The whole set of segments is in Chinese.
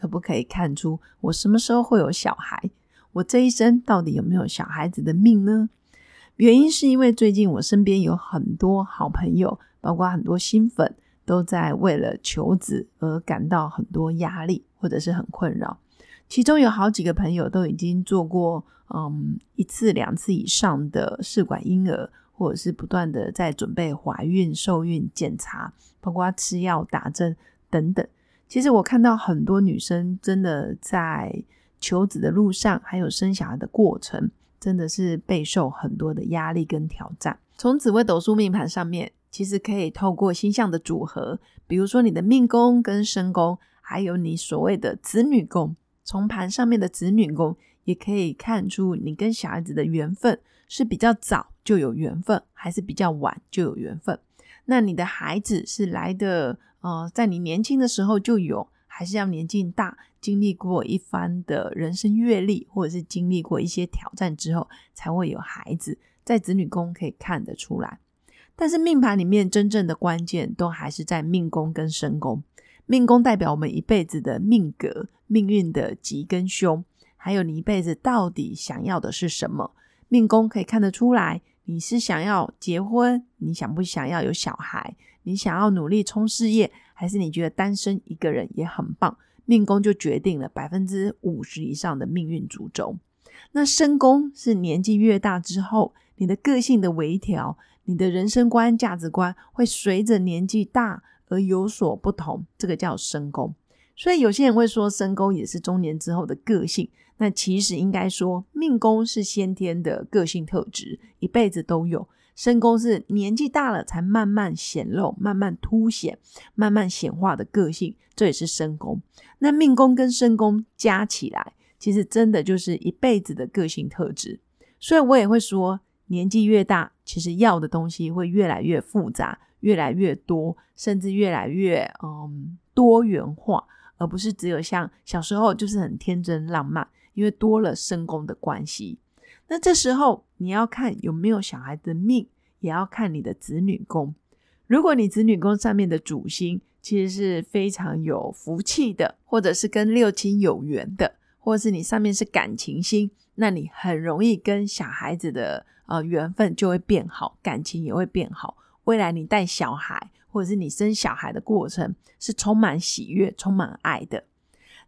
可不可以看出我什么时候会有小孩？我这一生到底有没有小孩子的命呢？原因是因为最近我身边有很多好朋友，包括很多新粉，都在为了求子而感到很多压力或者是很困扰。其中有好几个朋友都已经做过嗯一次两次以上的试管婴儿，或者是不断的在准备怀孕、受孕检查，包括吃药、打针等等。其实我看到很多女生真的在求子的路上，还有生小孩的过程，真的是备受很多的压力跟挑战。从紫微斗数命盘上面，其实可以透过星象的组合，比如说你的命宫跟身宫，还有你所谓的子女宫，从盘上面的子女宫，也可以看出你跟小孩子的缘分是比较早就有缘分，还是比较晚就有缘分。那你的孩子是来的？呃，在你年轻的时候就有，还是要年纪大，经历过一番的人生阅历，或者是经历过一些挑战之后，才会有孩子。在子女宫可以看得出来，但是命盘里面真正的关键都还是在命宫跟身宫。命宫代表我们一辈子的命格、命运的吉跟凶，还有你一辈子到底想要的是什么。命宫可以看得出来，你是想要结婚，你想不想要有小孩？你想要努力冲事业，还是你觉得单身一个人也很棒？命宫就决定了百分之五十以上的命运主轴。那身宫是年纪越大之后，你的个性的微调，你的人生观、价值观会随着年纪大而有所不同。这个叫身宫。所以有些人会说，身宫也是中年之后的个性。那其实应该说，命宫是先天的个性特质，一辈子都有。身宫是年纪大了才慢慢显露、慢慢凸显、慢慢显化的个性，这也是身宫。那命宫跟身宫加起来，其实真的就是一辈子的个性特质。所以我也会说，年纪越大，其实要的东西会越来越复杂、越来越多，甚至越来越嗯多元化，而不是只有像小时候就是很天真浪漫，因为多了身宫的关系。那这时候你要看有没有小孩的命，也要看你的子女宫。如果你子女宫上面的主星其实是非常有福气的，或者是跟六亲有缘的，或者是你上面是感情星，那你很容易跟小孩子的呃缘分就会变好，感情也会变好。未来你带小孩，或者是你生小孩的过程是充满喜悦、充满爱的。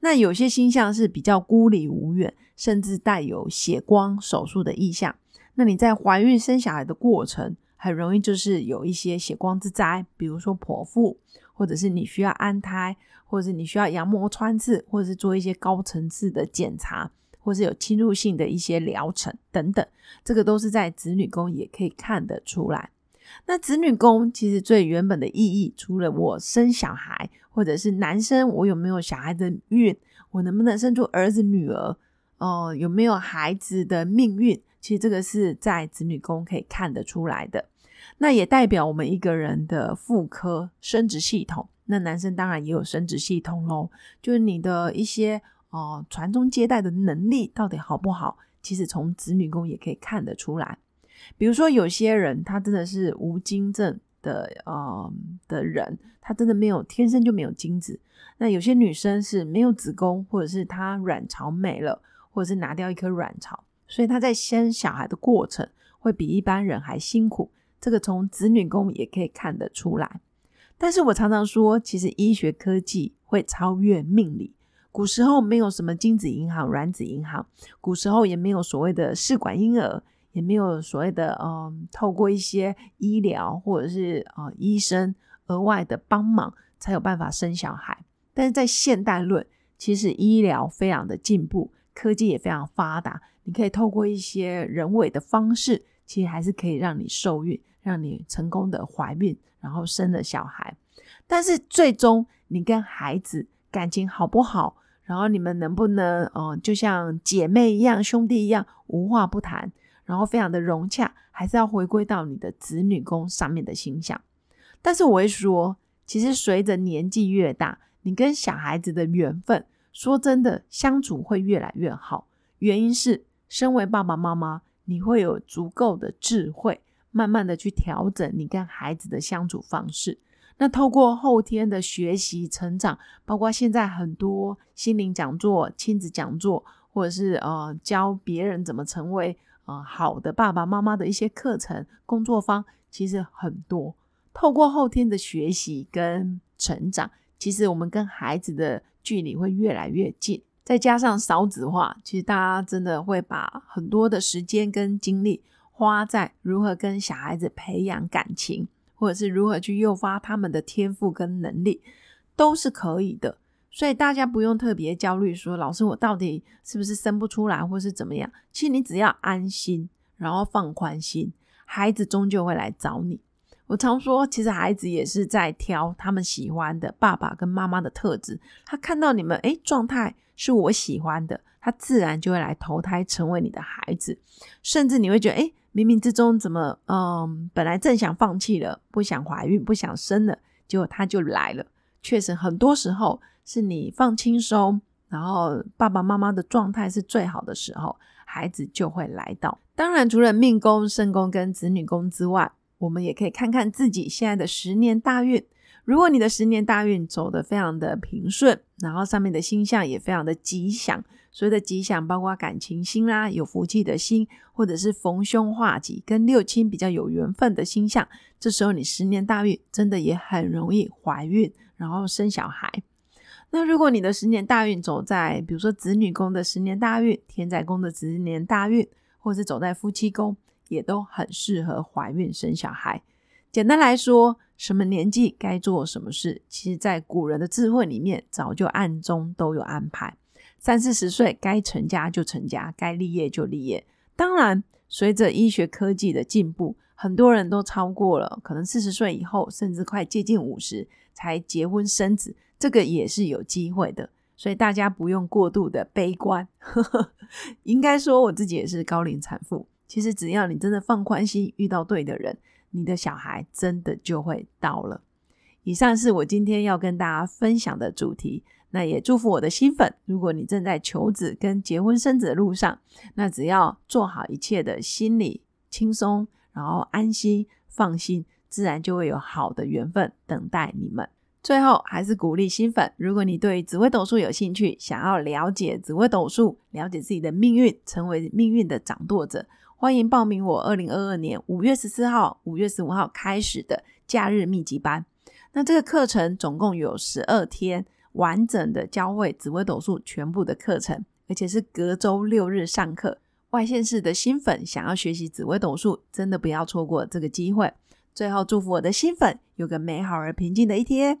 那有些星象是比较孤立无援，甚至带有血光手术的意象。那你在怀孕生小孩的过程，很容易就是有一些血光之灾，比如说剖腹，或者是你需要安胎，或者是你需要羊膜穿刺，或者是做一些高层次的检查，或是有侵入性的一些疗程等等。这个都是在子女宫也可以看得出来。那子女宫其实最原本的意义，除了我生小孩。或者是男生，我有没有小孩的运？我能不能生出儿子女儿？哦，有没有孩子的命运？其实这个是在子女宫可以看得出来的。那也代表我们一个人的妇科生殖系统。那男生当然也有生殖系统喽，就是你的一些哦传宗接代的能力到底好不好？其实从子女宫也可以看得出来。比如说有些人他真的是无精症。的呃的人，他真的没有天生就没有精子。那有些女生是没有子宫，或者是她卵巢没了，或者是拿掉一颗卵巢，所以她在生小孩的过程会比一般人还辛苦。这个从子女宫也可以看得出来。但是我常常说，其实医学科技会超越命理。古时候没有什么精子银行、卵子银行，古时候也没有所谓的试管婴儿。也没有所谓的嗯，透过一些医疗或者是啊医生额外的帮忙，才有办法生小孩。但是在现代论，其实医疗非常的进步，科技也非常发达，你可以透过一些人为的方式，其实还是可以让你受孕，让你成功的怀孕，然后生了小孩。但是最终你跟孩子感情好不好？然后你们能不能，嗯，就像姐妹一样、兄弟一样，无话不谈，然后非常的融洽，还是要回归到你的子女宫上面的形象。但是我会说，其实随着年纪越大，你跟小孩子的缘分，说真的，相处会越来越好。原因是，身为爸爸妈妈，你会有足够的智慧。慢慢的去调整你跟孩子的相处方式。那透过后天的学习成长，包括现在很多心灵讲座、亲子讲座，或者是呃教别人怎么成为呃好的爸爸妈妈的一些课程、工作坊，其实很多。透过后天的学习跟成长，其实我们跟孩子的距离会越来越近。再加上少子化，其实大家真的会把很多的时间跟精力。花在如何跟小孩子培养感情，或者是如何去诱发他们的天赋跟能力，都是可以的。所以大家不用特别焦虑，说老师我到底是不是生不出来，或是怎么样？其实你只要安心，然后放宽心，孩子终究会来找你。我常说，其实孩子也是在挑他们喜欢的爸爸跟妈妈的特质。他看到你们诶状态是我喜欢的，他自然就会来投胎成为你的孩子，甚至你会觉得诶。冥冥之中，怎么嗯，本来正想放弃了，不想怀孕，不想生了，结果他就来了。确实，很多时候是你放轻松，然后爸爸妈妈的状态是最好的时候，孩子就会来到。当然，除了命宫、身宫跟子女宫之外，我们也可以看看自己现在的十年大运。如果你的十年大运走得非常的平顺，然后上面的星象也非常的吉祥。所谓的吉祥，包括感情星啦，有福气的星，或者是逢凶化吉，跟六亲比较有缘分的星象。这时候你十年大运真的也很容易怀孕，然后生小孩。那如果你的十年大运走在，比如说子女宫的十年大运，天在宫的十年大运，或者是走在夫妻宫，也都很适合怀孕生小孩。简单来说，什么年纪该做什么事，其实在古人的智慧里面，早就暗中都有安排。三四十岁该成家就成家，该立业就立业。当然，随着医学科技的进步，很多人都超过了可能四十岁以后，甚至快接近五十才结婚生子，这个也是有机会的。所以大家不用过度的悲观。应该说，我自己也是高龄产妇。其实只要你真的放宽心，遇到对的人，你的小孩真的就会到了。以上是我今天要跟大家分享的主题。那也祝福我的新粉，如果你正在求子跟结婚生子的路上，那只要做好一切的心理轻松，然后安心放心，自然就会有好的缘分等待你们。最后还是鼓励新粉，如果你对紫微斗数有兴趣，想要了解紫微斗数，了解自己的命运，成为命运的掌舵者，欢迎报名我二零二二年五月十四号、五月十五号开始的假日密集班。那这个课程总共有十二天。完整的教会紫微斗数全部的课程，而且是隔周六日上课。外县市的新粉想要学习紫微斗数，真的不要错过这个机会。最后祝福我的新粉有个美好而平静的一天。